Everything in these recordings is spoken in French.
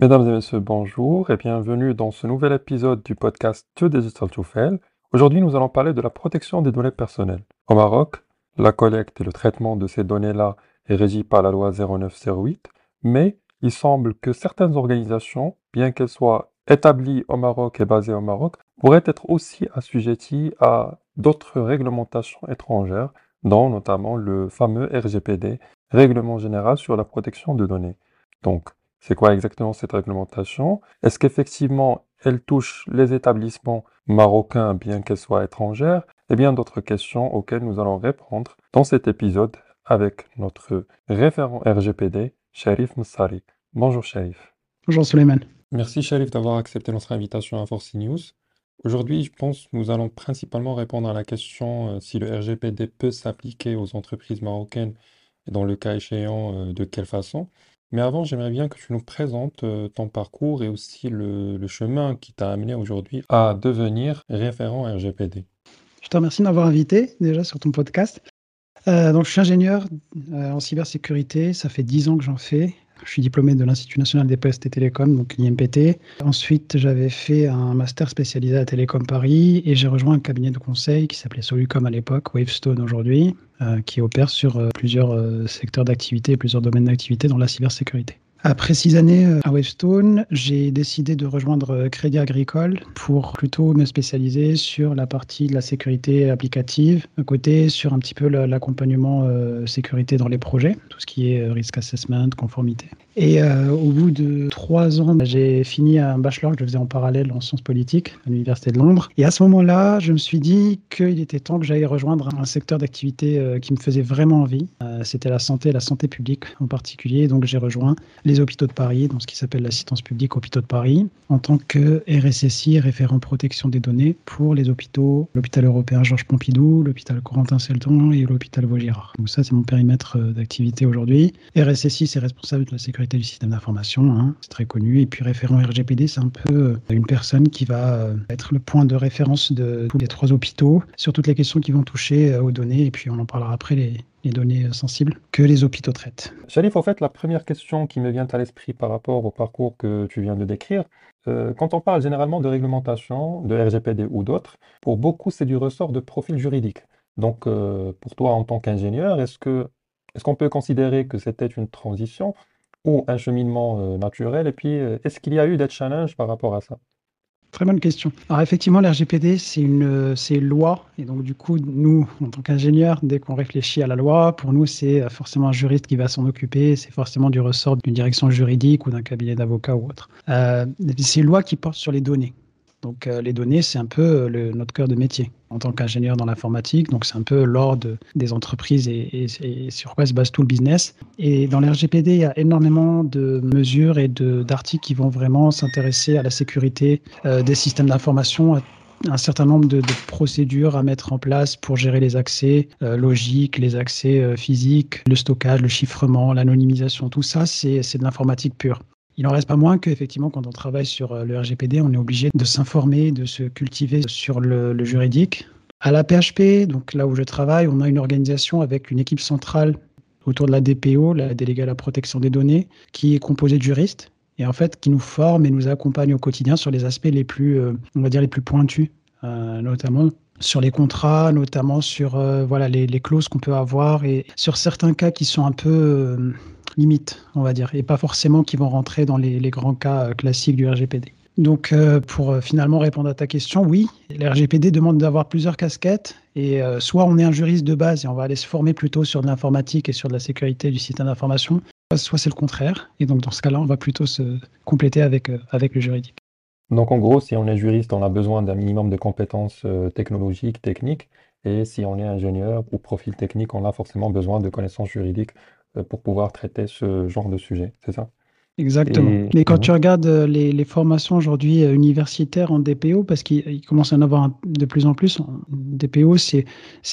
Mesdames et messieurs, bonjour et bienvenue dans ce nouvel épisode du podcast To Digital to Fail. Aujourd'hui, nous allons parler de la protection des données personnelles. Au Maroc, la collecte et le traitement de ces données-là est régi par la loi 0908, mais il semble que certaines organisations, bien qu'elles soient établies au Maroc et basées au Maroc, pourraient être aussi assujetties à d'autres réglementations étrangères, dont notamment le fameux RGPD, Règlement général sur la protection de données. Donc, c'est quoi exactement cette réglementation? Est-ce qu'effectivement elle touche les établissements marocains bien qu'elles soient étrangères Et bien d'autres questions auxquelles nous allons répondre dans cet épisode avec notre référent RGPD, Sharif Moussari. Bonjour Sharif. Bonjour Suleiman. Merci Sharif d'avoir accepté notre invitation à Force News. Aujourd'hui, je pense que nous allons principalement répondre à la question euh, si le RGPD peut s'appliquer aux entreprises marocaines et dans le cas échéant, euh, de quelle façon. Mais avant, j'aimerais bien que tu nous présentes euh, ton parcours et aussi le, chemin qui t'a amené aujourd'hui à devenir référent RGPD. Je te remercie de m'avoir invité déjà sur ton podcast. Euh, donc, je suis ingénieur euh, en cybersécurité. Ça fait dix ans que j'en fais. Je suis diplômé de l'Institut national des postes et télécoms, donc l'IMPT. Ensuite, j'avais fait un master spécialisé à Télécom Paris et j'ai rejoint un cabinet de conseil qui s'appelait Solucom à l'époque, Wavestone aujourd'hui, euh, qui opère sur euh, plusieurs euh, secteurs d'activité plusieurs domaines d'activité dans la cybersécurité. Après six années euh, à Wavestone, j'ai décidé de rejoindre euh, Crédit Agricole pour plutôt me spécialiser sur la partie de la sécurité applicative, à côté sur un petit peu l'accompagnement euh, sécurité dans les projets, tout ce qui est risk assessment, conformité. Et au bout de trois ans, j'ai fini un bachelor que je faisais en parallèle en sciences politiques à l'Université de Londres. Et à ce moment-là, je me suis dit qu'il était temps que j'aille rejoindre un secteur d'activité qui me faisait vraiment envie. C'était la santé, la santé publique en particulier. Donc j'ai rejoint les hôpitaux de Paris, dans ce qui s'appelle l'assistance publique hôpitaux de Paris, en tant que RSSI, référent protection des données pour les hôpitaux, l'hôpital européen Georges Pompidou, l'hôpital Corentin-Selton et l'hôpital Vaugirard. Donc ça, c'est mon périmètre euh, d'activité aujourd'hui. RSSI, c'est responsable de la sécurité du système d'information, hein, c'est très connu. Et puis référent RGPD, c'est un peu euh, une personne qui va euh, être le point de référence de tous les trois hôpitaux sur toutes les questions qui vont toucher aux données. Et puis on en parlera après les, données sensibles que les hôpitaux traitent. Sharif, en fait, la première question qui me vient à l'esprit par rapport au parcours que tu viens de décrire, euh, quand on parle généralement de réglementation, de RGPD ou d'autres, pour beaucoup, c'est du ressort de profil juridique. Donc, euh, pour toi, en tant qu'ingénieur, est-ce que est-ce qu'on peut considérer que c'était une transition un cheminement euh, naturel Et puis, est-ce qu'il y a eu des challenges par rapport à ça? Très bonne question. Alors effectivement, l'RGPD, c'est une, c'est loi. Et donc du coup, nous, en tant qu'ingénieurs, dès qu'on réfléchit à la loi, pour nous, c'est forcément un juriste qui va s'en occuper. C'est forcément du ressort d'une direction juridique ou d'un cabinet d'avocats ou autre. Euh, c'est une loi qui porte sur les données. Donc euh, les données, c'est un peu euh, le, notre cœur de métier en tant qu'ingénieur dans l'informatique. Donc c'est un peu l'ordre des entreprises et, sur quoi se base tout le business. Et dans l'RGPD, il y a énormément de mesures et d'articles qui vont vraiment s'intéresser à la sécurité euh, des systèmes d'information, un certain nombre de, procédures à mettre en place pour gérer les accès logiques, les accès physiques, le stockage, le chiffrement, l'anonymisation, tout ça, c'est de l'informatique pure. Il n'en reste pas moins qu'effectivement, quand on travaille sur euh, le RGPD, on est obligé de s'informer, de se cultiver sur le, juridique. À la PHP, donc là où je travaille, on a une organisation avec une équipe centrale autour de la DPO, la déléguée à la protection des données, qui est composée de juristes et en fait qui nous forme et nous accompagne au quotidien sur les aspects les plus, euh, on va dire les plus pointus, euh, notamment sur les contrats, notamment sur voilà les clauses qu'on peut avoir et sur certains cas qui sont un peu limite, on va dire, et pas forcément qui vont rentrer dans les, grands cas euh, classiques du RGPD. Donc, euh, pour euh, finalement répondre à ta question, oui, le RGPD demande d'avoir plusieurs casquettes. Et soit on est un juriste de base et on va aller se former plutôt sur de l'informatique et sur de la sécurité du système d'information, soit c'est le contraire. Et donc, dans ce cas-là, on va plutôt se compléter avec, avec le juridique. Donc, en gros, si on est juriste, on a besoin d'un minimum de compétences technologiques, techniques. Et si on est ingénieur ou profil technique, on a forcément besoin de connaissances juridiques pour pouvoir traiter ce genre de sujet, c'est ça? Exactement. Mais quand tu regardes euh, les, formations aujourd'hui euh, universitaires en DPO, parce qu'il commence à en avoir de plus en plus, DPO, c'est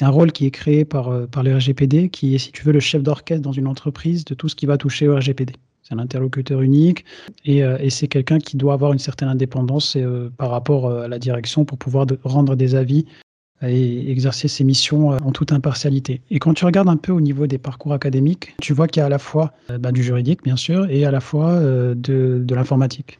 un rôle qui est créé par, par le RGPD, qui est, si tu veux, le chef d'orchestre dans une entreprise de tout ce qui va toucher au RGPD. C'est un interlocuteur unique et, et c'est quelqu'un qui doit avoir une certaine indépendance par rapport à la direction pour pouvoir rendre des avis et exercer ses missions en toute impartialité. Et quand tu regardes un peu au niveau des parcours académiques, tu vois qu'il y a à la fois bah, du juridique, bien sûr, et à la fois de l'informatique.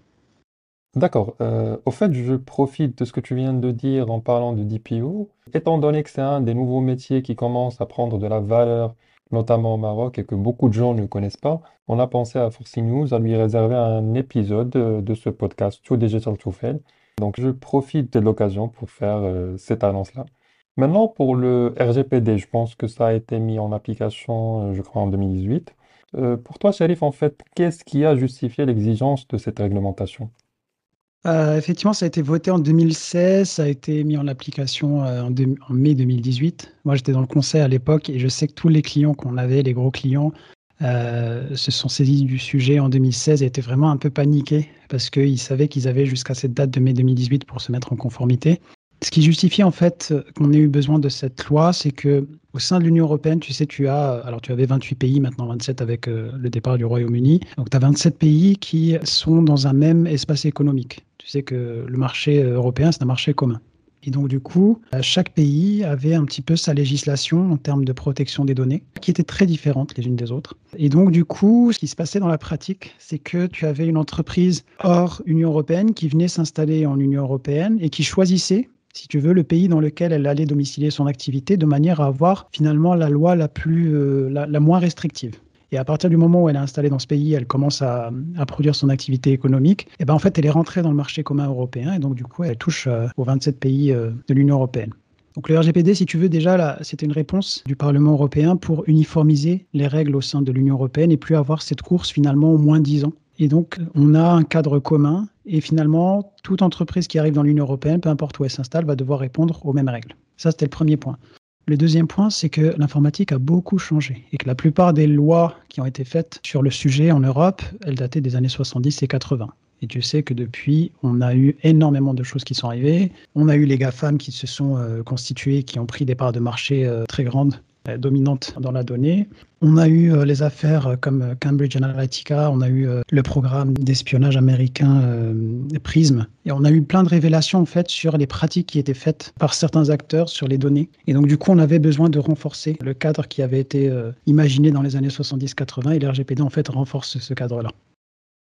D'accord. Euh, au fait, je profite de ce que tu viens de dire en parlant de DPO. Étant donné que c'est un des nouveaux métiers qui commence à prendre de la valeur, notamment au Maroc, et que beaucoup de gens ne connaissent pas, on a pensé à Forcy News à lui réserver un épisode de ce podcast To Digital to Fail. Donc, je profite de l'occasion pour faire euh, cette annonce-là. Maintenant, pour le RGPD, je pense que ça a été mis en application, euh, je crois, en 2018. pour toi, Sharif, en fait, qu'est-ce qui a justifié l'exigence de cette réglementation? Euh, effectivement, ça a été voté en 2016, ça a été mis en application euh, en, mai 2018. Moi, j'étais dans le conseil à l'époque et je sais que tous les clients qu'on avait, les gros clients, euh, se sont saisis du sujet en 2016 et étaient vraiment un peu paniqués parce qu'ils savaient qu'ils avaient jusqu'à cette date de mai 2018 pour se mettre en conformité. Ce qui justifie en fait qu'on ait eu besoin de cette loi, c'est que au sein de l'Union européenne, tu sais, tu as, alors tu avais 28 pays, maintenant 27 avec le départ du Royaume-Uni. Donc tu as 27 pays qui sont dans un même espace économique. Tu sais que le marché euh, européen, c'est un marché commun. Et donc, du coup, euh, chaque pays avait un petit peu sa législation en termes de protection des données, qui était très différente les unes des autres. Et donc, du coup, ce qui se passait dans la pratique, c'est que tu avais une entreprise hors Union européenne qui venait s'installer en Union européenne et qui choisissait si tu veux, le pays dans lequel elle allait domicilier son activité de manière à avoir finalement la loi la, plus, euh, la moins restrictive. Et à partir du moment où elle est installée dans ce pays, elle commence à, produire son activité économique, et ben en fait, elle est rentrée dans le marché commun européen, et donc du coup, elle touche euh, aux 27 pays euh, de l'Union européenne. Donc le RGPD, si tu veux, déjà, c'était une réponse du Parlement européen pour uniformiser les règles au sein de l'Union européenne et plus avoir cette course finalement au moins 10 ans. Et donc, on a un cadre commun et finalement, toute entreprise qui arrive dans l'Union européenne, peu importe où elle s'installe, va devoir répondre aux mêmes règles. Ça, c'était le premier point. Le deuxième point, c'est que l'informatique a beaucoup changé et que la plupart des lois qui ont été faites sur le sujet en Europe, elles dataient des années 70 et 80. Et tu sais que depuis, on a eu énormément de choses qui sont arrivées. On a eu les GAFAM qui se sont euh, constitués, qui ont pris des parts de marché euh, très grandes dominante dans la donnée. On a eu euh, les affaires euh, comme Cambridge Analytica, on a eu le programme d'espionnage américain PRISM, et on a eu plein de révélations en fait sur les pratiques qui étaient faites par certains acteurs sur les données. Et donc du coup, on avait besoin de renforcer le cadre qui avait été imaginé dans les années 70-80, et l'RGPD en fait renforce ce cadre-là.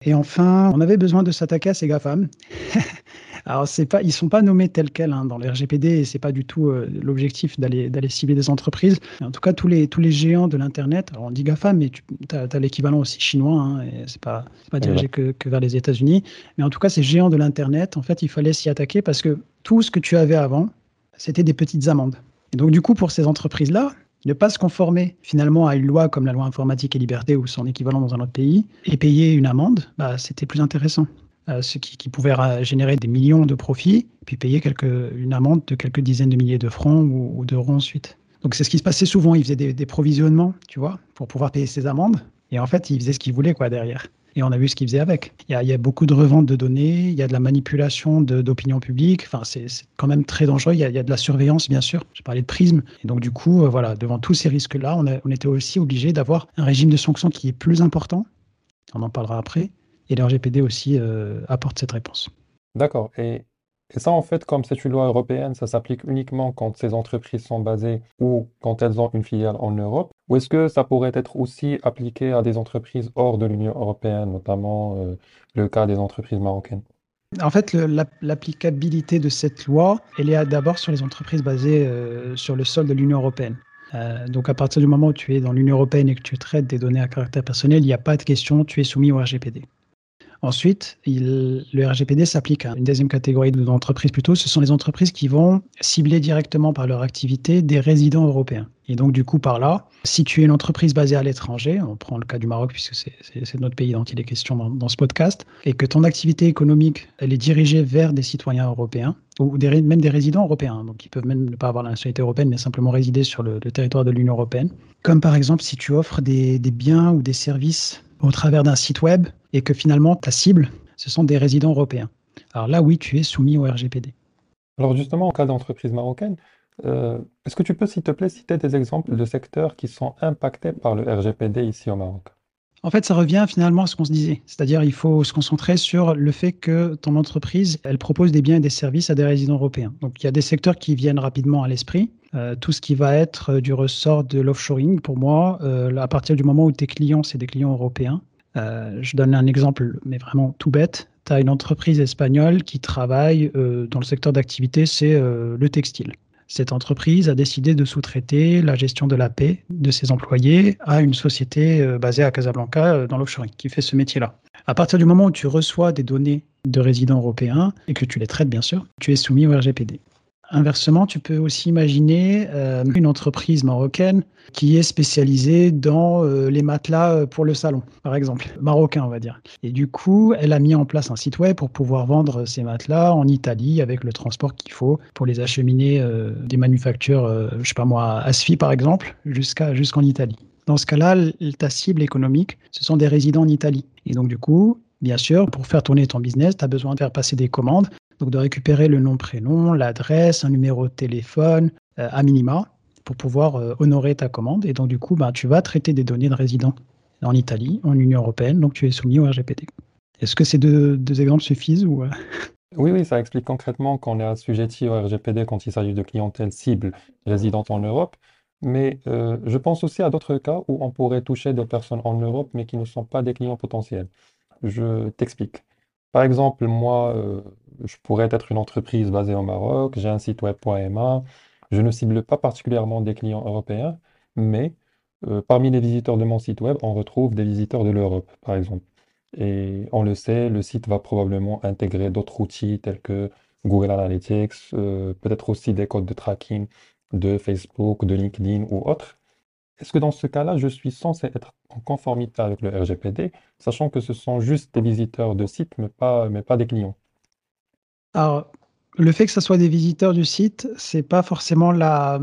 Et enfin, on avait besoin de s'attaquer à ces GAFAM. Alors, c'est pas, ils sont pas nommés tels quels hein, dans les RGPD et c'est pas du tout euh, l'objectif d'aller, d'aller cibler des entreprises. en tout cas, tous les, tous les géants de l'Internet, alors on dit GAFAM, mais tu as, l'équivalent aussi chinois, hein, et c'est pas, pas dirigé que, que, vers les États-Unis. Mais en tout cas, ces géants de l'Internet, en fait, il fallait s'y attaquer parce que tout ce que tu avais avant, c'était des petites amendes. Et donc, du coup, pour ces entreprises-là, ne pas se conformer finalement à une loi comme la loi informatique et liberté ou son équivalent dans un autre pays et payer une amende, bah, c'était plus intéressant. Euh, ce qui, pouvait générer des millions de profits, puis payer une amende de quelques dizaines de milliers de francs ou, d'euros ensuite. Donc c'est ce qui se passait souvent. Ils faisaient des, provisionnements, tu vois, pour pouvoir payer ces amendes. Et en fait, ils faisaient ce qu'ils voulaient quoi derrière. Et on a vu ce qu'ils faisaient avec. Il y, a, beaucoup de revente de données, il y a de la manipulation d'opinion publique. Enfin, c'est quand même très dangereux. Il y, a, de la surveillance, bien sûr. J'ai parlé de prisme. Et donc, du coup, euh, voilà, devant tous ces risques-là, on, était aussi obligé d'avoir un régime de sanctions qui est plus important. On en parlera après. Et le RGPD aussi euh, apporte cette réponse. D'accord. Ça, en fait, comme c'est une loi européenne, ça s'applique uniquement quand ces entreprises sont basées ou quand elles ont une filiale en Europe Ou est-ce que ça pourrait être aussi appliqué à des entreprises hors de l'Union européenne, notamment euh, le cas des entreprises marocaines? En fait, l'applicabilité de cette loi, elle est d'abord sur les entreprises basées euh, sur le sol de l'Union européenne. donc, à partir du moment où tu es dans l'Union européenne et que tu traites des données à caractère personnel, il n'y a pas de question, tu es soumis au RGPD. Ensuite, le RGPD s'applique à une deuxième catégorie d'entreprises plutôt. Ce sont les entreprises qui vont cibler directement par leur activité des résidents européens. Et donc, du coup, par là, si tu es une entreprise basée à l'étranger, on prend le cas du Maroc puisque c'est notre pays dont il est question dans, ce podcast, et que ton activité économique, elle est dirigée vers des citoyens européens, ou même des résidents européens, donc ils peuvent même ne pas avoir la nationalité européenne, mais simplement résider sur le, territoire de l'Union européenne. Comme par exemple si tu offres des biens ou des services au travers d'un site web et que finalement ta cible, ce sont des résidents européens. Alors là, oui, tu es soumis au RGPD. Alors justement, en cas d'entreprise marocaine, euh, est-ce que tu peux, s'il te plaît, citer des exemples de secteurs qui sont impactés par le RGPD ici au Maroc? En fait, ça revient finalement à ce qu'on se disait. C'est-à-dire, il faut se concentrer sur le fait que ton entreprise, elle propose des biens et des services à des résidents européens. Donc, il y a des secteurs qui viennent rapidement à l'esprit. Euh, tout ce qui va être euh, du ressort de l'offshoring, pour moi, euh, à partir du moment où tes clients, c'est des clients européens. Je donne un exemple, mais vraiment tout bête. Tu as une entreprise espagnole qui travaille dans le secteur d'activité, c'est le textile. Cette entreprise a décidé de sous-traiter la gestion de la paix de ses employés à une société euh, basée à Casablanca euh, dans l'offshoring qui fait ce métier-là. À partir du moment où tu reçois des données de résidents européens et que tu les traites bien sûr, tu es soumis au RGPD. Inversement, tu peux aussi imaginer euh, une entreprise marocaine qui est spécialisée dans euh, les matelas euh, pour le salon, par exemple, marocain, on va dire. Et du coup, elle a mis en place un site web pour pouvoir vendre ces matelas en Italie avec le transport qu'il faut pour les acheminer des manufactures, je sais pas moi, Asfi par exemple, jusqu'à jusqu'en Italie. Dans ce cas-là, ta cible économique, ce sont des résidents en Italie. Et donc, du coup, Bien sûr, pour faire tourner ton business, tu as besoin de faire passer des commandes donc de récupérer le nom, prénom, l'adresse, un numéro de téléphone, euh, à minima, pour pouvoir euh, honorer ta commande. Et donc du coup, bah, tu vas traiter des données de résidents en Italie, en Union européenne, donc tu es soumis au RGPD. Est-ce que ces deux, exemples suffisent ou... Euh? Oui, oui, ça explique concrètement qu'on est assujetti au RGPD quand il s'agit de clientèle cible résidente en Europe. Mais je pense aussi à d'autres cas où on pourrait toucher des personnes en Europe, mais qui ne sont pas des clients potentiels. Je t'explique. Par exemple, moi, je pourrais être une entreprise basée au Maroc, j'ai un site web.ma, je ne cible pas particulièrement des clients européens, mais euh, parmi les visiteurs de mon site web, on retrouve des visiteurs de l'Europe, par exemple. Et on le sait, le site va probablement intégrer d'autres outils tels que Google Analytics, euh, peut-être aussi des codes de tracking de Facebook, de LinkedIn ou autres. Est-ce que dans ce cas-là, je suis censé être en conformité avec le RGPD, sachant que ce sont juste des visiteurs de site, mais pas, mais pas des clients? Alors, le fait que ce soit des visiteurs du site, c'est pas forcément la,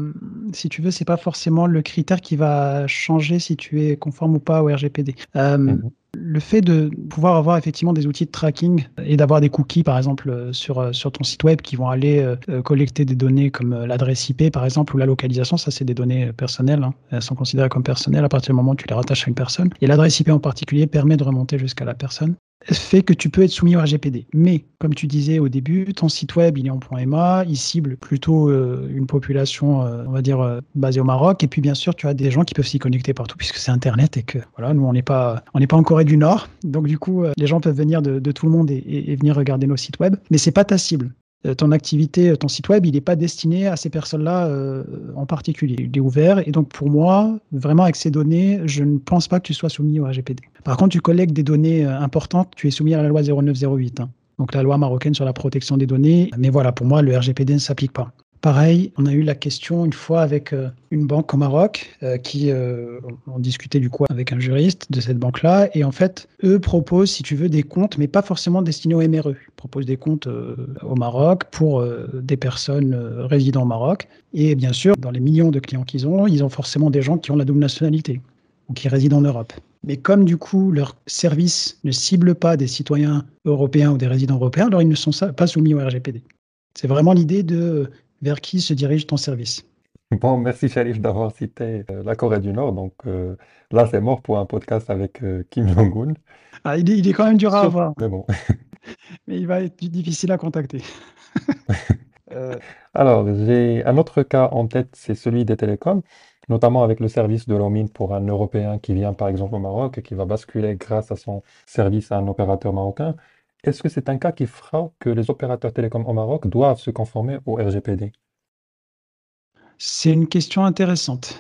si tu veux, c'est pas forcément le critère qui va changer si tu es conforme ou pas au RGPD. Euh, mmh le fait de pouvoir avoir effectivement des outils de tracking et d'avoir des cookies, par exemple, sur, euh, sur ton site web qui vont aller euh, collecter des données comme l'adresse IP, par exemple, ou la localisation, ça c'est des données personnelles, hein. elles sont considérées comme personnelles à partir du moment où tu les rattaches à une personne. Et l'adresse IP en particulier permet de remonter jusqu'à la personne fait que tu peux être soumis au RGPD. Mais, comme tu disais au début, ton site web, il est en .ma, il cible plutôt euh, une population, euh, on va dire, euh, basée au Maroc. Et puis, bien sûr, tu as des gens qui peuvent s'y connecter partout puisque c'est Internet et que, voilà, nous, on n'est pas, en Corée du Nord. Donc, du coup, les gens peuvent venir de, tout le monde et, et, venir regarder nos sites web. Mais c'est pas ta cible. Euh, ton activité, euh, ton site web, il n'est pas destiné à ces personnes-là euh, en particulier. Il est ouvert et donc pour moi, vraiment avec ces données, je ne pense pas que tu sois soumis au RGPD. Par contre, tu collectes des données importantes, tu es soumis à la loi 0908, hein. donc la loi marocaine sur la protection des données. Mais voilà, pour moi, le RGPD ne s'applique pas. Pareil, on a eu la question une fois avec euh, une banque au Maroc euh, qui euh, ont discuté du coup avec un juriste de cette banque-là et en fait, eux proposent, si tu veux, des comptes, mais pas forcément destinés au MRE. Ils proposent des comptes au Maroc pour des personnes résidant au Maroc et bien sûr, dans les millions de clients qu'ils ont, ils ont forcément des gens qui ont la double nationalité ou qui résident en Europe. Mais comme du coup leur service ne cible pas des citoyens européens ou des résidents européens, alors ils ne sont pas soumis au RGPD. C'est vraiment l'idée de vers qui se dirige ton service Bon, merci Sharif d'avoir cité euh, la Corée du Nord. Donc euh, là, c'est mort pour un podcast avec euh, Kim Jong-un. Ah, il, est, quand même dur à avoir. Mais bon. Mais il va être difficile à contacter. alors, j'ai un autre cas en tête, c'est celui des télécoms, notamment avec le service de roaming pour un Européen qui vient par exemple au Maroc et qui va basculer grâce à son service à un opérateur marocain. Est-ce que c'est un cas qui fera que les opérateurs télécoms au Maroc doivent se conformer au RGPD? C'est une question intéressante.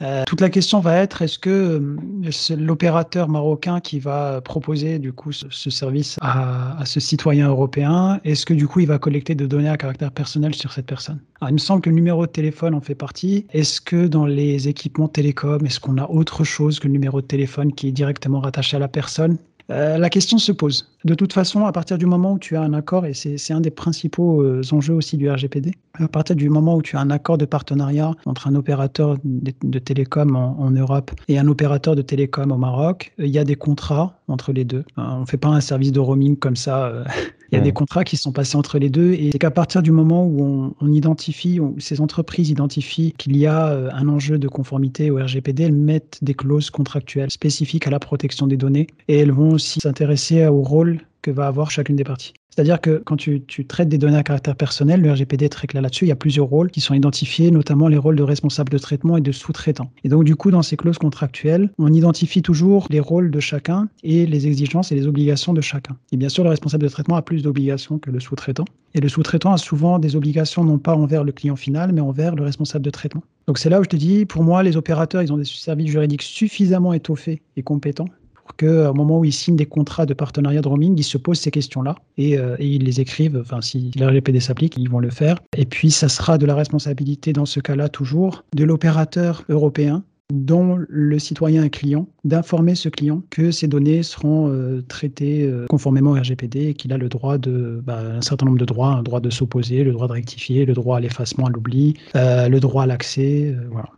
Euh, toute la question va être est-ce que euh, l'opérateur marocain qui va proposer du coup ce, service à, ce citoyen européen, est-ce que du coup il va collecter des données à caractère personnel sur cette personne? Il me semble que le numéro de téléphone en fait partie. Est-ce que dans les équipements télécoms, est-ce qu'on a autre chose que le numéro de téléphone qui est directement rattaché à la personne? Euh, la question se pose. De toute façon, à partir du moment où tu as un accord, et c'est un des principaux euh, enjeux aussi du RGPD, à partir du moment où tu as un accord de partenariat entre un opérateur de, télécom en, Europe et un opérateur de télécom au Maroc, il y a des contrats entre les deux. Euh, on ne fait pas un service de roaming comme ça. Il y a des contrats qui sont passés entre les deux et c'est qu'à partir du moment où on, identifie, où ces entreprises identifient qu'il y a euh, un enjeu de conformité au RGPD, elles mettent des clauses contractuelles spécifiques à la protection des données et elles vont aussi s'intéresser au rôle que va avoir chacune des parties. C'est-à-dire que quand tu, traites des données à caractère personnel, le RGPD est très clair là-dessus. Il y a plusieurs rôles qui sont identifiés, notamment les rôles de responsable de traitement et de sous-traitant. Et donc, du coup, dans ces clauses contractuelles, on identifie toujours les rôles de chacun et les exigences et les obligations de chacun. Et bien sûr, le responsable de traitement a plus d'obligations que le sous-traitant. Et le sous-traitant a souvent des obligations non pas envers le client final, mais envers le responsable de traitement. Donc, c'est là où je te dis, pour moi, les opérateurs, ils ont des services juridiques suffisamment étoffés et compétents qu'au moment où ils signent des contrats de partenariat de roaming, ils se posent ces questions-là et, euh, ils les écrivent. Enfin, si le RGPD s'applique, ils vont le faire. Et puis, ça sera de la responsabilité, dans ce cas-là, toujours de l'opérateur européen dont le citoyen est client, d'informer ce client que ces données seront euh, traitées euh, conformément au RGPD et qu'il a le droit de, bah, un certain nombre de droits, un droit de s'opposer, le droit de rectifier, le droit à l'effacement, à l'oubli, le droit à l'accès, voilà.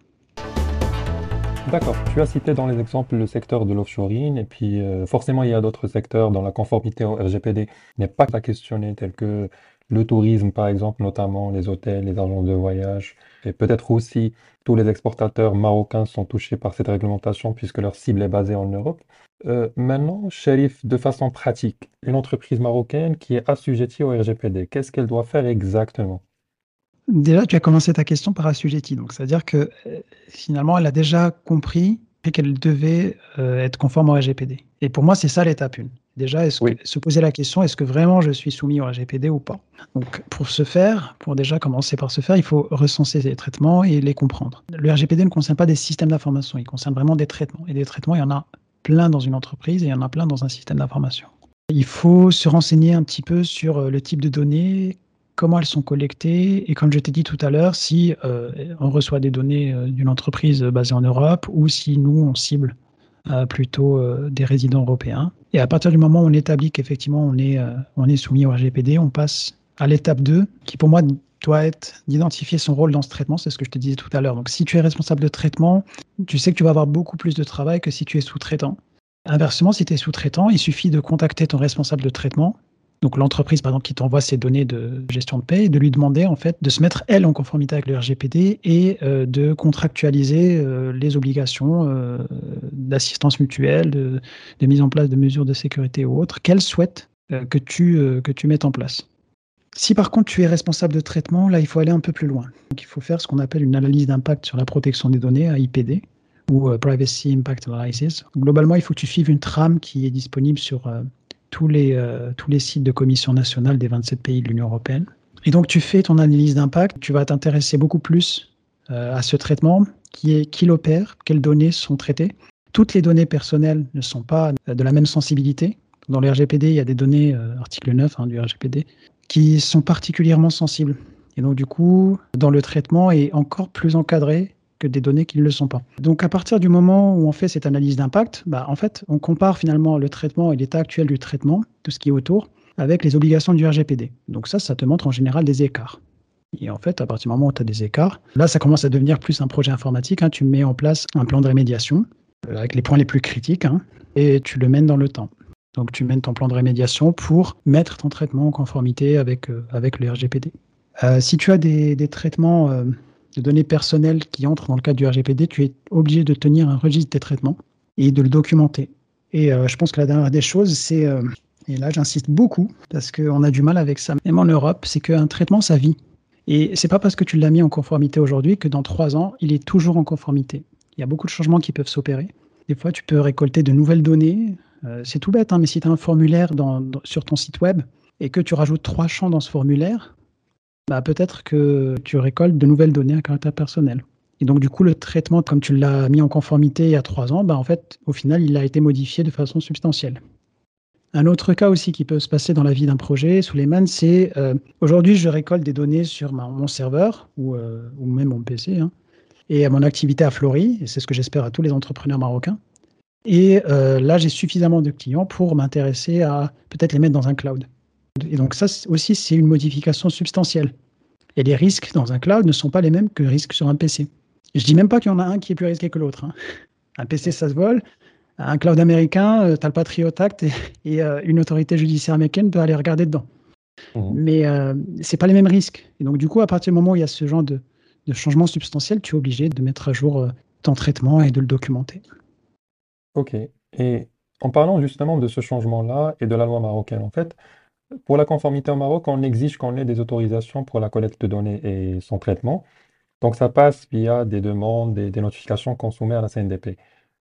D'accord. Tu as cité dans les exemples le secteur de l'offshoring, et puis euh, forcément il y a d'autres secteurs dont la conformité au RGPD n'est pas à questionner, tels que le tourisme par exemple, notamment les hôtels, les agences de voyage, et peut-être aussi tous les exportateurs marocains sont touchés par cette réglementation puisque leur cible est basée en Europe. Euh, maintenant, Sherif, de façon pratique, une entreprise marocaine qui est assujettie au RGPD, qu'est-ce qu'elle doit faire exactement? Déjà, tu as commencé ta question par assujetti. Donc, c'est-à-dire que euh, finalement, elle a déjà compris qu'elle devait euh, être conforme au RGPD. Et pour moi, c'est ça l'étape 1. Déjà, est-ce se poser la question, est-ce que vraiment je suis soumis au RGPD ou pas? Donc, pour ce faire, pour déjà commencer par ce faire, il faut recenser les traitements et les comprendre. Le RGPD ne concerne pas des systèmes d'information, il concerne vraiment des traitements. Et des traitements, il y en a plein dans une entreprise et il y en a plein dans un système d'information. Il faut se renseigner un petit peu sur euh, le type de données, comment elles sont collectées et comme je t'ai dit tout à l'heure, si euh, on reçoit des données euh, d'une entreprise basée en Europe ou si nous, on cible euh, plutôt des résidents européens. Et à partir du moment où on établit qu'effectivement on est, on est soumis au RGPD, on passe à l'étape 2 qui pour moi doit être d'identifier son rôle dans ce traitement, c'est ce que je te disais tout à l'heure. Donc si tu es responsable de traitement, tu sais que tu vas avoir beaucoup plus de travail que si tu es sous-traitant. Inversement, si tu es sous-traitant, il suffit de contacter ton responsable de traitement donc l'entreprise, par exemple, qui t'envoie ses données de gestion de paie, de lui demander en fait de se mettre elle en conformité avec le RGPD et euh, de contractualiser euh, les obligations euh, d'assistance mutuelle, de, mise en place de mesures de sécurité ou autres qu'elle souhaite que tu que tu mettes en place. Si par contre tu es responsable de traitement, là il faut aller un peu plus loin. Donc il faut faire ce qu'on appelle une analyse d'impact sur la protection des données, AIPD, ou Privacy Impact Analysis. Globalement, il faut que tu suives une trame qui est disponible sur tous les, euh, tous les sites de commission nationale des 27 pays de l'Union européenne. Et donc, tu fais ton analyse d'impact, tu vas t'intéresser beaucoup plus euh, à ce traitement, qui est qui l'opère, quelles données sont traitées. Toutes les données personnelles ne sont pas de la même sensibilité. Dans le RGPD, il y a des données, euh, article 9 hein, du RGPD, qui sont particulièrement sensibles. Et donc, du coup, dans le traitement est encore plus encadré que des données qui ne le sont pas. Donc à partir du moment où on fait cette analyse d'impact, bah, en fait, on compare finalement le traitement et l'état actuel du traitement, tout ce qui est autour, avec les obligations du RGPD. Donc ça, ça te montre en général des écarts. Et en fait, à partir du moment où tu as des écarts, là, ça commence à devenir plus un projet informatique. Hein. Tu mets en place un plan de rémédiation euh, avec les points les plus critiques hein, et tu le mènes dans le temps. Donc tu mènes ton plan de rémédiation pour mettre ton traitement en conformité avec, euh, avec le RGPD. Euh, si tu as des, des traitements de données personnelles qui entrent dans le cadre du RGPD, tu es obligé de tenir un registre des traitements et de le documenter. Et euh, je pense que la dernière des choses, c'est, euh, et là j'insiste beaucoup, parce qu'on a du mal avec ça, même en Europe, c'est qu'un traitement, ça vit. Et c'est pas parce que tu l'as mis en conformité aujourd'hui que dans trois ans, il est toujours en conformité. Il y a beaucoup de changements qui peuvent s'opérer. Des fois, tu peux récolter de nouvelles données. Euh, c'est tout bête, hein, mais si tu as un formulaire sur ton site web et que tu rajoutes trois champs dans ce formulaire, bah, peut-être que tu récoltes de nouvelles données à caractère personnel. Et donc, du coup, le traitement, comme tu l'as mis en conformité il y a trois ans, bah, en fait, au final, il a été modifié de façon substantielle. Un autre cas aussi qui peut se passer dans la vie d'un projet, sous les mains, c'est euh, aujourd'hui, je récolte des données sur mon serveur ou, euh, même mon PC hein, et à mon activité à Flory, et c'est ce que j'espère à tous les entrepreneurs marocains. Et euh, là, j'ai suffisamment de clients pour m'intéresser à peut-être les mettre dans un cloud. Et donc ça aussi, c'est une modification substantielle. Et les risques dans un cloud ne sont pas les mêmes que les risques sur un PC. Je dis même pas qu'il y en a un qui est plus risqué que l'autre. Hein. Un PC, ça se vole. Un cloud américain, euh, tu as le Patriot Act et, euh, une autorité judiciaire américaine peut aller regarder dedans. Mmh. Mais euh, ce n'est pas les mêmes risques. Et donc, du coup, à partir du moment où il y a ce genre de, de changement substantiel, tu es obligé de mettre à jour euh, ton traitement et de le documenter. Ok. Et en parlant justement de ce changement-là et de la loi marocaine, en fait, pour la conformité au Maroc, on exige qu'on ait des autorisations pour la collecte de données et son traitement. Donc ça passe via des demandes, des, des notifications qu'on soumet à la CNDP.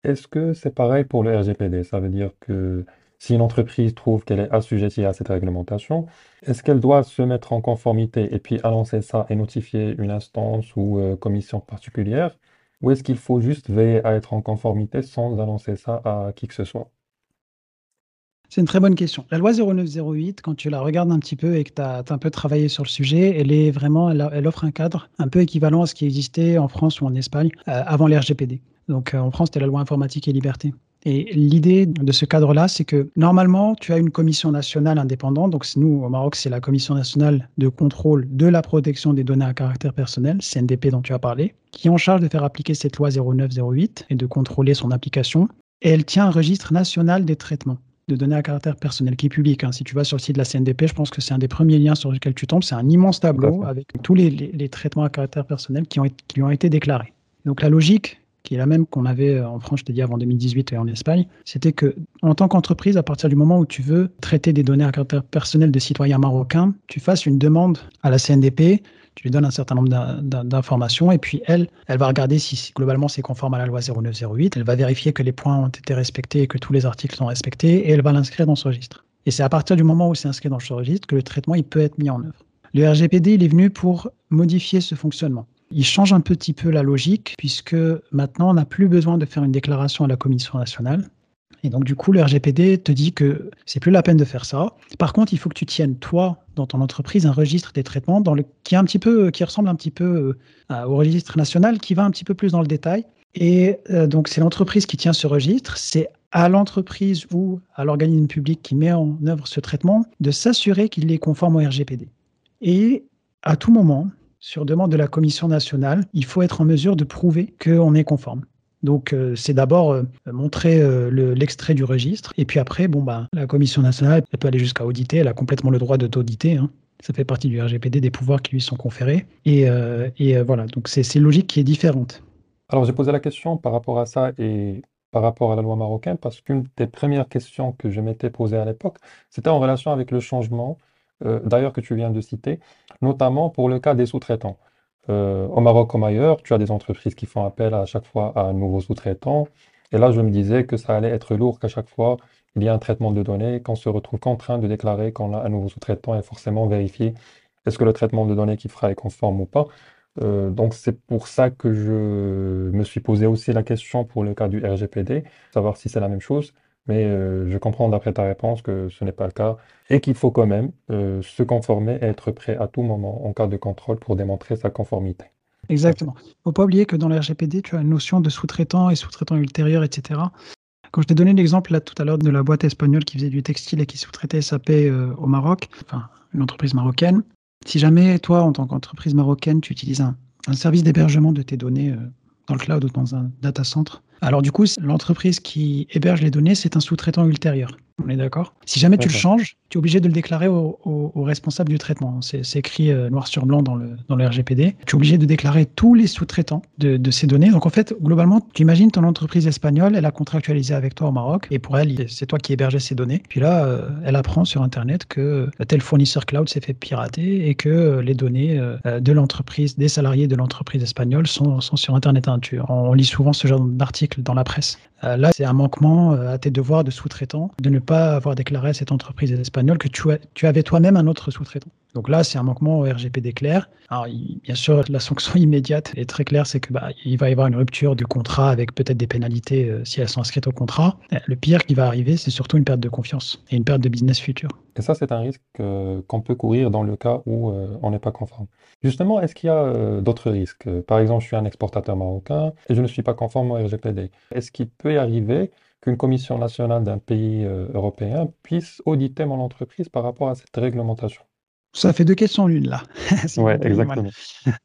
Est-ce que c'est pareil pour le RGPD? Ça veut dire que si une entreprise trouve qu'elle est assujettie à cette réglementation, est-ce qu'elle doit se mettre en conformité et puis annoncer ça et notifier une instance ou euh, commission particulière? Ou est-ce qu'il faut juste veiller à être en conformité sans annoncer ça à qui que ce soit? C'est une très bonne question. La loi 0908, quand tu la regardes un petit peu et que tu as, un peu travaillé sur le sujet, elle est vraiment, elle, offre un cadre un peu équivalent à ce qui existait en France ou en Espagne euh, avant l'RGPD. Donc euh, en France, c'était la loi informatique et liberté. Et l'idée de ce cadre-là, c'est que normalement, tu as une commission nationale indépendante. Donc, nous, au Maroc, c'est la commission nationale de contrôle de la protection des données à caractère personnel, CNDP dont tu as parlé, qui est en charge de faire appliquer cette loi 0908 et de contrôler son application. Et elle tient un registre national des traitements de données à caractère personnel qui est public. Hein. Si tu vas sur le site de la CNDP, je pense que c'est un des premiers liens sur lequel tu tombes. C'est un immense tableau avec tous les, traitements à caractère personnel qui, ont, qui lui ont été déclarés. Donc la logique, qui est la même qu'on avait euh, en France, je t'ai dit avant 2018 et en Espagne, c'était que en tant qu'entreprise, à partir du moment où tu veux traiter des données à caractère personnel de citoyens marocains, tu fasses une demande à la CNDP, tu lui donnes un certain nombre d'informations et puis elle, elle va regarder si globalement c'est conforme à la loi 0908, elle va vérifier que les points ont été respectés et que tous les articles sont respectés et elle va l'inscrire dans ce registre. Et c'est à partir du moment où c'est inscrit dans ce registre que le traitement il peut être mis en œuvre. Le RGPD, il est venu pour modifier ce fonctionnement. Il change un petit peu la logique puisque maintenant on n'a plus besoin de faire une déclaration à la Commission nationale. Et donc du coup, le RGPD te dit que c'est plus la peine de faire ça. Par contre, il faut que tu tiennes toi dans ton entreprise un registre des traitements peu, qui ressemble un petit peu euh, au registre national, qui va un petit peu plus dans le détail. Et euh, donc c'est l'entreprise qui tient ce registre. C'est à l'entreprise ou à l'organisme public qui met en œuvre ce traitement de s'assurer qu'il est conforme au RGPD. Et à tout moment, sur demande de la Commission nationale, il faut être en mesure de prouver qu'on est conforme. Donc, euh, c'est d'abord euh, montrer euh, l'extrait du registre. Et puis après, bon, bah, la Commission nationale, elle peut aller jusqu'à auditer. Elle a complètement le droit de t'auditer. Hein. Ça fait partie du RGPD, des pouvoirs qui lui sont conférés. Et, et voilà, donc c'est une logique qui est différente. Alors, j'ai posé la question par rapport à ça et par rapport à la loi marocaine, parce qu'une des premières questions que je m'étais posée à l'époque, c'était en relation avec le changement d'ailleurs que tu viens de citer, notamment pour le cas des sous-traitants. Euh, au Maroc comme ailleurs, tu as des entreprises qui font appel à chaque fois à un nouveau sous-traitant. Et là, je me disais que ça allait être lourd qu'à chaque fois, il y a un traitement de données, qu'on se retrouve contraint de déclarer qu'on a un nouveau sous-traitant et forcément vérifier est-ce que le traitement de données qu'il fera est conforme ou pas. Euh, donc c'est pour ça que je me suis posé aussi la question pour le cas du RGPD, savoir si c'est la même chose. Mais euh, je comprends d'après ta réponse que ce n'est pas le cas et qu'il faut quand même euh, se conformer et être prêt à tout moment en cas de contrôle pour démontrer sa conformité. Exactement. Il ne faut pas oublier que dans le RGPD, tu as une notion de sous-traitant et sous-traitant ultérieur, etc. Quand je t'ai donné l'exemple là tout à l'heure de la boîte espagnole qui faisait du textile et qui sous-traitait SAP euh, au Maroc, enfin une entreprise marocaine, si jamais toi, en tant qu'entreprise marocaine, tu utilises un, un service d'hébergement de tes données dans le cloud ou dans un data center, alors du coup, l'entreprise qui héberge les données, c'est un sous-traitant ultérieur. On est d'accord? Si jamais tu le changes, tu es obligé de le déclarer au, responsable du traitement. C'est écrit euh, noir sur blanc dans le, dans le RGPD. Tu es obligé de déclarer tous les sous-traitants de, ces données. Donc en fait, globalement, tu imagines ton entreprise espagnole, elle a contractualisé avec toi au Maroc et pour elle, c'est toi qui hébergeais ces données. Puis là, euh, elle apprend sur Internet que tel fournisseur cloud s'est fait pirater et que euh, les données de l'entreprise, des salariés de l'entreprise espagnole sont, sont sur Internet. Hein. on lit souvent ce genre d'articles dans la presse. Là, c'est un manquement à tes devoirs de sous-traitant de ne pas avoir déclaré à cette entreprise espagnole que tu, tu avais toi-même un autre sous-traitant. Donc là, c'est un manquement au RGPD clair. Alors, bien sûr, la sanction immédiate est très claire, c'est que bah, il va y avoir une rupture du contrat avec peut-être des pénalités euh, si elles sont inscrites au contrat. Le pire qui va arriver, c'est surtout une perte de confiance et une perte de business futur. Et ça, c'est un risque euh, qu'on peut courir dans le cas où euh, on n'est pas conforme. Justement, est-ce qu'il y a d'autres risques? Par exemple, je suis un exportateur marocain et je ne suis pas conforme au RGPD. Est-ce qu'il peut arriver qu'une commission nationale d'un pays européen puisse auditer mon entreprise par rapport à cette réglementation? Ça fait deux questions l'une là. Oui, exactement.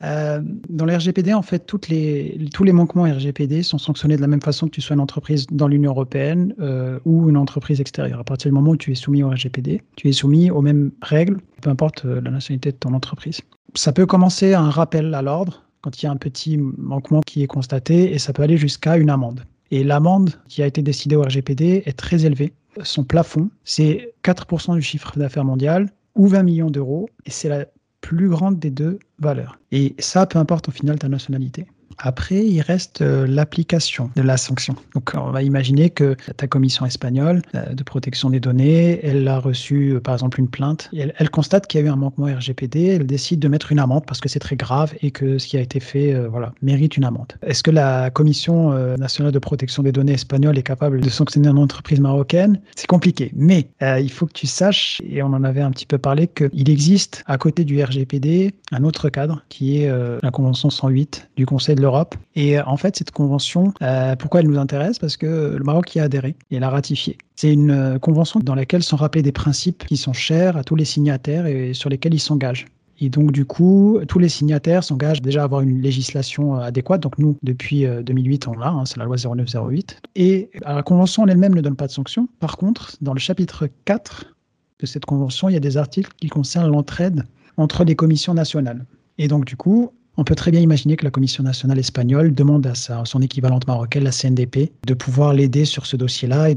Euh, dans le RGPD, en fait, toutes les, tous les manquements RGPD sont sanctionnés de la même façon que tu sois une entreprise dans l'Union européenne euh, ou une entreprise extérieure. À partir du moment où tu es soumis au RGPD, tu es soumis aux mêmes règles, peu importe euh, la nationalité de ton entreprise. Ça peut commencer à un rappel à l'ordre quand il y a un petit manquement qui est constaté et ça peut aller jusqu'à une amende. Et l'amende qui a été décidée au RGPD est très élevée. Son plafond, c'est 4% du chiffre d'affaires mondial ou 20 millions d'euros, et c'est la plus grande des deux valeurs. Et ça, peu importe au final ta nationalité. Après, il reste euh, l'application de la sanction. Donc, on va imaginer que ta commission espagnole euh, de protection des données, elle a reçu, euh, par exemple, une plainte. elle, constate qu'il y a eu un manquement RGPD. Elle décide de mettre une amende parce que c'est très grave et que ce qui a été fait, voilà, mérite une amende. Est-ce que la commission nationale de protection des données espagnole est capable de sanctionner une entreprise marocaine? C'est compliqué. Mais il faut que tu saches, et on en avait un petit peu parlé, qu'il existe à côté du RGPD un autre cadre qui est la Convention 108 du Conseil de l'Europe. Et euh, en fait, cette convention, euh, pourquoi elle nous intéresse? Parce que le Maroc y a adhéré et l'a ratifié. C'est une euh, convention dans laquelle sont rappelés des principes qui sont chers à tous les signataires et sur lesquels ils s'engagent. Et donc, du coup, tous les signataires s'engagent déjà à avoir une législation adéquate. Donc, nous, depuis 2008, on l'a, hein, c'est la loi 0908. Et la convention en elle-même ne donne pas de sanctions. Par contre, dans le chapitre 4 de cette convention, il y a des articles qui concernent l'entraide entre les commissions nationales. Et donc, du coup, on peut très bien imaginer que la Commission nationale espagnole demande à, son équivalente marocaine, la CNDP, de pouvoir l'aider sur ce dossier-là et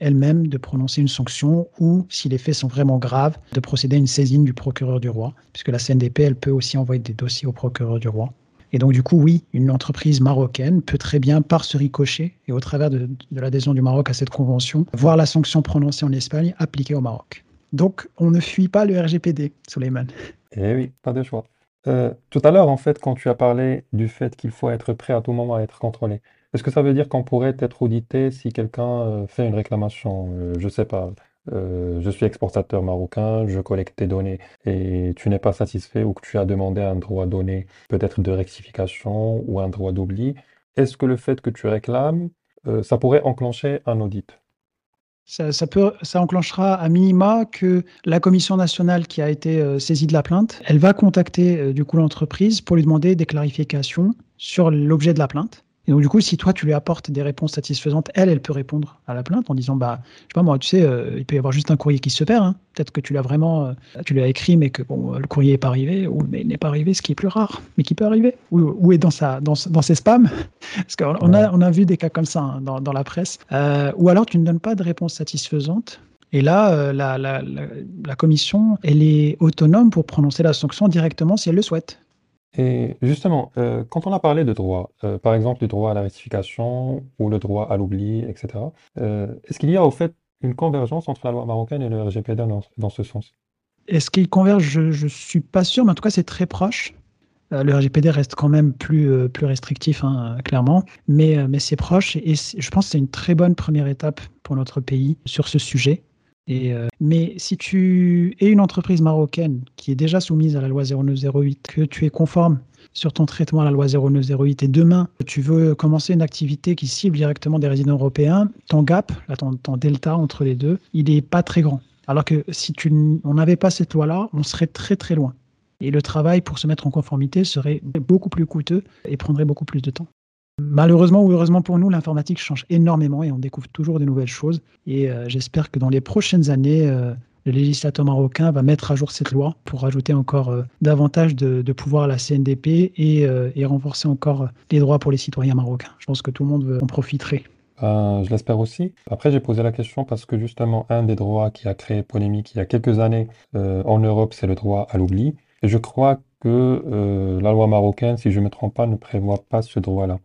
elle-même de prononcer une sanction ou, si les faits sont vraiment graves, de procéder à une saisine du procureur du roi, puisque la CNDP, elle peut aussi envoyer des dossiers au procureur du roi. Et donc, du coup, oui, une entreprise marocaine peut très bien, par ce ricochet et au travers de, de l'adhésion du Maroc à cette convention, voir la sanction prononcée en Espagne appliquée au Maroc. Donc, on ne fuit pas le RGPD, Suleiman. Eh oui, pas de choix. Euh, tout à l'heure, en fait, quand tu as parlé du fait qu'il faut être prêt à tout moment à être contrôlé, est-ce que ça veut dire qu'on pourrait être audité si quelqu'un euh, fait une réclamation? Euh, je sais pas, je suis exportateur marocain, je collecte tes données et tu n'es pas satisfait ou que tu as demandé un droit donné, peut-être de rectification ou un droit d'oubli. Est-ce que le fait que tu réclames, ça pourrait enclencher un audit? Ça, peut, ça enclenchera à minima que la commission nationale qui a été euh, saisie de la plainte, elle va contacter euh, du coup l'entreprise pour lui demander des clarifications sur l'objet de la plainte. Et donc, du coup, si toi, tu lui apportes des réponses satisfaisantes, elle, elle peut répondre à la plainte en disant, bah, je sais pas moi, tu sais, euh, il peut y avoir juste un courrier qui se perd. Hein. Peut-être que tu l'as vraiment, euh, tu l'as écrit, mais que bon, le courrier n'est pas arrivé, ou mais il n'est pas arrivé, ce qui est plus rare, mais qui peut arriver, ou, ou est dans, sa, dans, dans ses spams. Parce qu'on a, on a vu des cas comme ça hein, dans, dans, la presse. Euh, ou alors, tu ne donnes pas de réponse satisfaisante. Et là, la, la, la, la commission, elle est autonome pour prononcer la sanction directement si elle le souhaite. Et justement, euh, quand on a parlé de droit, euh, par exemple le droit à la rectification ou le droit à l'oubli, etc., euh, est-ce qu'il y a au fait une convergence entre la loi marocaine et le RGPD dans, ce sens? Est-ce qu'ils convergent Je ne suis pas sûr, mais en tout cas, c'est très proche. le RGPD reste quand même plus, plus restrictif, hein, clairement, mais, mais c'est proche et je pense que c'est une très bonne première étape pour notre pays sur ce sujet. Euh, mais si tu es une entreprise marocaine qui est déjà soumise à la loi 0908, que tu es conforme sur ton traitement à la loi 0908 et demain tu veux commencer une activité qui cible directement des résidents européens, ton gap, ton, delta entre les deux, il n'est pas très grand. Alors que si tu, on n'avait pas cette loi-là, on serait très très loin. Et le travail pour se mettre en conformité serait beaucoup plus coûteux et prendrait beaucoup plus de temps. Malheureusement ou heureusement pour nous, l'informatique change énormément et on découvre toujours de nouvelles choses. Et euh, j'espère que dans les prochaines années, euh, le législateur marocain va mettre à jour cette loi pour ajouter encore euh, davantage de, pouvoir à la CNDP et, renforcer encore les droits pour les citoyens marocains. Je pense que tout le monde en profiterait. Je l'espère aussi. Après, j'ai posé la question parce que justement, un des droits qui a créé polémique il y a quelques années en Europe, c'est le droit à l'oubli. Et je crois que la loi marocaine, si je ne me trompe pas, ne prévoit pas ce droit-là.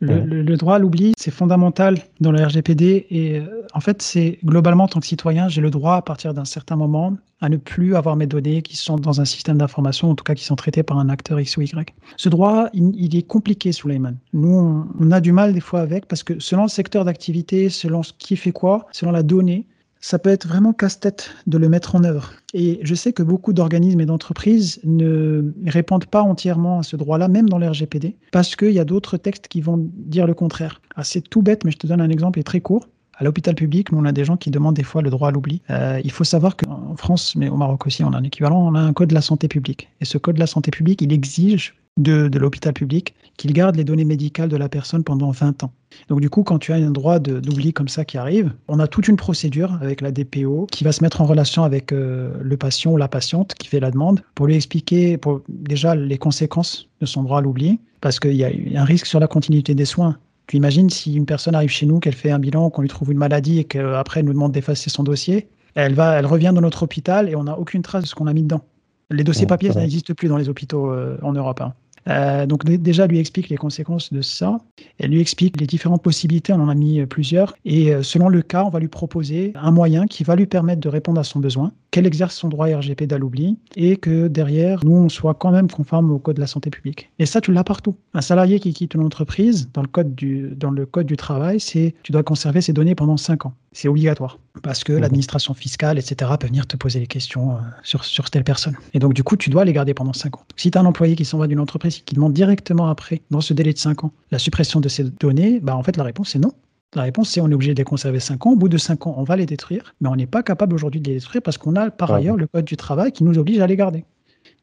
Le, droit à l'oubli, c'est fondamental dans le RGPD. Et euh, en fait, c'est globalement, en tant que citoyen, j'ai le droit, à partir d'un certain moment, à ne plus avoir mes données qui sont dans un système d'information, en tout cas qui sont traitées par un acteur X ou Y. Ce droit, il, est compliqué, Suleiman. Nous, on, on, a du mal des fois avec, parce que selon le secteur d'activité, selon ce qui fait quoi, selon la donnée, ça peut être vraiment casse-tête de le mettre en œuvre. Et je sais que beaucoup d'organismes et d'entreprises ne répondent pas entièrement à ce droit-là, même dans l'RGPD, parce qu'il y a d'autres textes qui vont dire le contraire. Ah, c'est tout bête, mais je te donne un exemple et très court. À l'hôpital public, on a des gens qui demandent des fois le droit à l'oubli. Euh, il faut savoir qu'en France, mais au Maroc aussi, on a un équivalent, on a un code de la santé publique. Et ce code de la santé publique, il exige de, de l'hôpital public qu'il garde les données médicales de la personne pendant 20 ans. Donc du coup, quand tu as un droit d'oubli comme ça qui arrive, on a toute une procédure avec la DPO qui va se mettre en relation avec euh, le patient ou la patiente qui fait la demande pour lui expliquer pour, déjà les conséquences de son droit à l'oubli, parce qu'il y a un risque sur la continuité des soins. Tu imagines si une personne arrive chez nous, qu'elle fait un bilan, qu'on lui trouve une maladie et qu'après elle nous demande d'effacer son dossier, elle, va, elle revient dans notre hôpital et on n'a aucune trace de ce qu'on a mis dedans. Les dossiers papiers, ça n'existe plus dans les hôpitaux euh, en Europe. Hein. Euh, donc déjà, lui explique les conséquences de ça. Elle lui explique les différentes possibilités. On en a mis euh, plusieurs. Et euh, selon le cas, on va lui proposer un moyen qui va lui permettre de répondre à son besoin, qu'elle exerce son droit RGP l'oubli et que derrière, nous, on soit quand même conforme au code de la santé publique. Et ça, tu l'as partout. Un salarié qui quitte une entreprise, dans le code du, dans le code du travail, c'est tu dois conserver ses données pendant 5 ans. C'est obligatoire parce que mhm. l'administration fiscale, etc., peut venir te poser des questions sur, sur telle personne. Et donc, du coup, tu dois les garder pendant 5 ans. Si tu as un employé qui s'en va d'une entreprise qui demande directement après, dans ce délai de 5 ans, la suppression de ces données, bah, en fait, la réponse est non. La réponse, c'est on est obligé de les conserver 5 ans. Au bout de 5 ans, on va les détruire, mais on n'est pas capable aujourd'hui de les détruire parce qu'on a par ailleurs le code du travail qui nous oblige à les garder.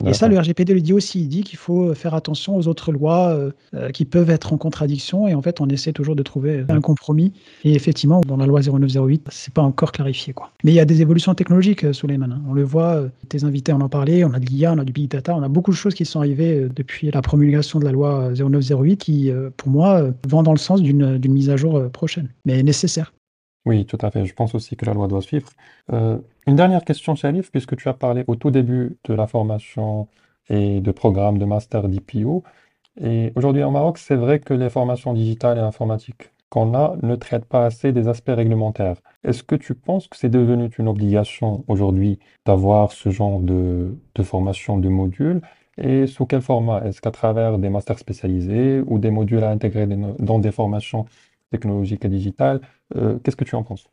Et ça, le RGPD le dit aussi. Il dit qu'il faut faire attention aux autres lois euh, euh, qui peuvent être en contradiction. Et en fait, on essaie toujours de trouver un compromis. Et effectivement, dans la loi 0908, c'est pas encore clarifié. Quoi. Mais il y a des évolutions technologiques, euh, Souleymane. Hein. On le voit, tes invités en ont parlé. On a de l'IA, on a du big data. On a beaucoup de choses qui sont arrivées depuis la promulgation de la loi 0908 qui, pour moi, vont dans le sens d'une mise à jour prochaine, mais nécessaire. Oui, tout à fait. Je pense aussi que la loi doit suivre. Euh, une dernière question, Sharif, puisque tu as parlé au tout début de la formation et de programme de master d'IPO. Et aujourd'hui en Maroc, c'est vrai que les formations digitales et informatiques qu'on a ne traitent pas assez des aspects réglementaires. Est-ce que tu penses que c'est devenu une obligation aujourd'hui d'avoir ce genre de, de formation de modules? Et sous quel format? Est-ce qu'à travers des masters spécialisés ou des modules à intégrer dans des formations technologiques et digitales? Euh, qu'est-ce que tu en penses?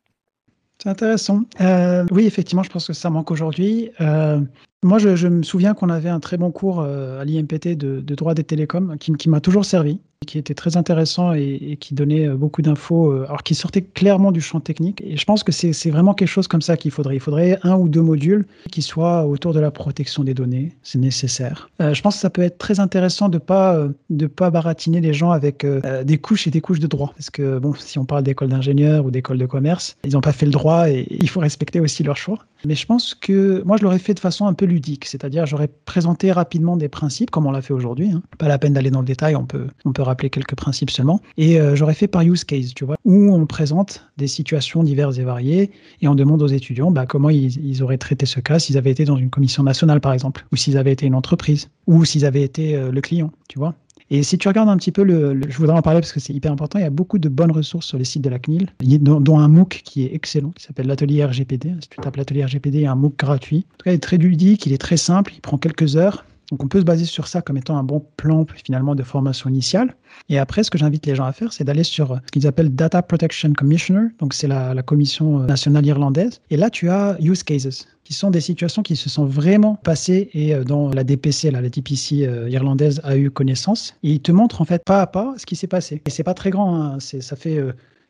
C'est intéressant. Euh, oui, effectivement, je pense que ça manque aujourd'hui. Euh, moi, je, me souviens qu'on avait un très bon cours à l'IMPT de, droit des télécoms qui m'a toujours servi qui était très intéressant et, qui donnait euh, beaucoup d'infos, euh, alors qui sortait clairement du champ technique. Et je pense que c'est vraiment quelque chose comme ça qu'il faudrait. Il faudrait un ou deux modules qui soient autour de la protection des données. C'est nécessaire. Euh, je pense que ça peut être très intéressant de pas de pas baratiner les gens avec des couches et des couches de droit. Parce que bon, si on parle d'école d'ingénieur ou d'école de commerce, ils n'ont pas fait le droit et il faut respecter aussi leur choix. Mais je pense que moi, je l'aurais fait de façon un peu ludique, c'est-à-dire j'aurais présenté rapidement des principes, comme on l'a fait aujourd'hui. Hein. Pas la peine d'aller dans le détail, on peut, on peut rappeler quelques principes seulement. Et euh, j'aurais fait par use case, tu vois, où on présente des situations diverses et variées et on demande aux étudiants bah, comment ils, auraient traité ce cas s'ils avaient été dans une commission nationale, par exemple, ou s'ils avaient été une entreprise, ou s'ils avaient été euh, le client, tu vois. Et si tu regardes un petit peu, le, je voudrais en parler parce que c'est hyper important, il y a beaucoup de bonnes ressources sur les sites de la CNIL, dont, un MOOC qui est excellent, qui s'appelle l'atelier RGPD. Si tu tapes l'atelier RGPD, il y a un MOOC gratuit. En tout cas, il est très ludique, il est très simple, il prend quelques heures. Donc on peut se baser sur ça comme étant un bon plan finalement de formation initiale. Et après, ce que j'invite les gens à faire, c'est d'aller sur ce qu'ils appellent Data Protection Commissioner, donc c'est la, commission euh, nationale irlandaise. Et là, tu as use cases, qui sont des situations qui se sont vraiment passées et euh, dont la DPC, la DPC euh, irlandaise, a eu connaissance. Et ils te montrent en fait pas à pas ce qui s'est passé. Et c'est pas très grand, hein. ça fait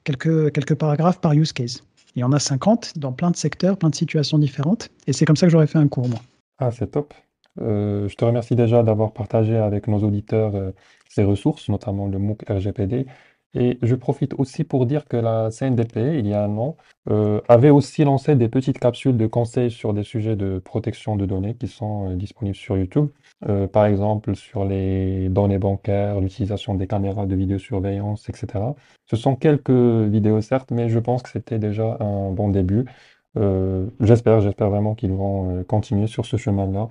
quelques, quelques paragraphes par use case. Il y en a 50 dans plein de secteurs, plein de situations différentes. Et c'est comme ça que j'aurais fait un cours, moi. Ah, c'est top. Euh, je te remercie déjà d'avoir partagé avec nos auditeurs euh, ces ressources, notamment le MOOC RGPD. Et je profite aussi pour dire que la CNDP, il y a un an, euh, avait aussi lancé des petites capsules de conseils sur des sujets de protection de données qui sont disponibles sur YouTube. par exemple, sur les données bancaires, l'utilisation des caméras de vidéosurveillance, etc. Ce sont quelques vidéos, certes, mais je pense que c'était déjà un bon début. j'espère, j'espère vraiment qu'ils vont continuer sur ce chemin-là.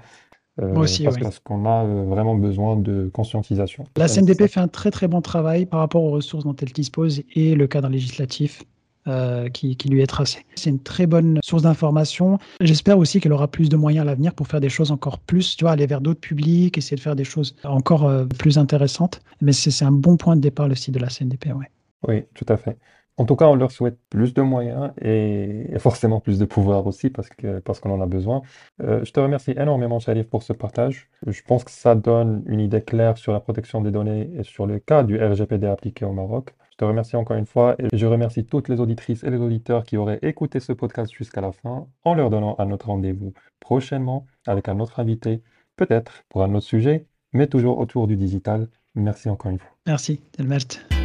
Euh, aussi, parce, qu'on a euh, vraiment besoin de conscientisation. La CNDP fait un très très bon travail par rapport aux ressources dont elle dispose et le cadre législatif euh, qui, lui est tracé. C'est une très bonne source d'information. J'espère aussi qu'elle aura plus de moyens à l'avenir pour faire des choses encore plus, tu vois, aller vers d'autres publics, essayer de faire des choses encore plus intéressantes. Mais c'est un bon point de départ le site de la CNDP, ouais. Oui, tout à fait. En tout cas, on leur souhaite plus de moyens et, forcément plus de pouvoir aussi parce parce qu'on en a besoin. Euh, je te remercie énormément, Sharif, pour ce partage. Je pense que ça donne une idée claire sur la protection des données et sur le cas du RGPD appliqué au Maroc. Je te remercie encore une fois et je remercie toutes les auditrices et les auditeurs qui auraient écouté ce podcast jusqu'à la fin en leur donnant un autre rendez-vous prochainement avec un autre invité, peut-être pour un autre sujet, mais toujours autour du digital. Merci encore une fois. Merci, Delmert.